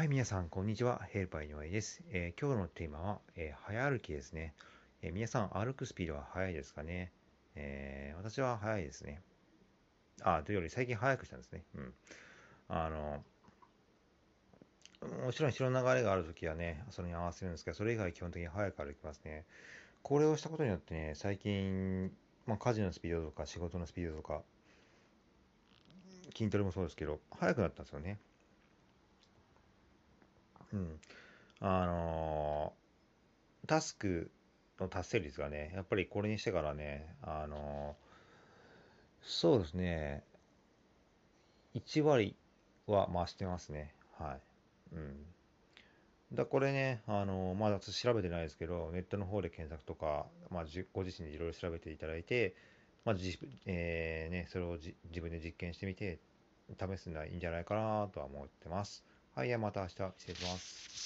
はい、皆さん、こんにちは。ヘルパー井上です。えー、今日のテーマは、えー、早歩きですね、えー、皆さん、歩くスピードは速いですかね、え私は速いですね。あ、というより、最近速くしたんですね。うん。あの、もちろん人の流れがあるときはね、それに合わせるんですけど、それ以外基本的に速く歩きますね。これをしたことによってね、最近、まあ、家事のスピードとか仕事のスピードとか、筋トレもそうですけど、速くなったんですよね。うん。あのー、タスクの達成率がね、やっぱりこれにしてからね、あのー、そうですね、1割は増してますね。はい。うん。だこれね、あのー、まだ調べてないですけど、ネットの方で検索とか、まあ、ご自身でいろいろ調べていただいて、まあじえーね、それを自分で実験してみて、試すのはいいんじゃないかなとは思ってます。はい、また明日失礼します。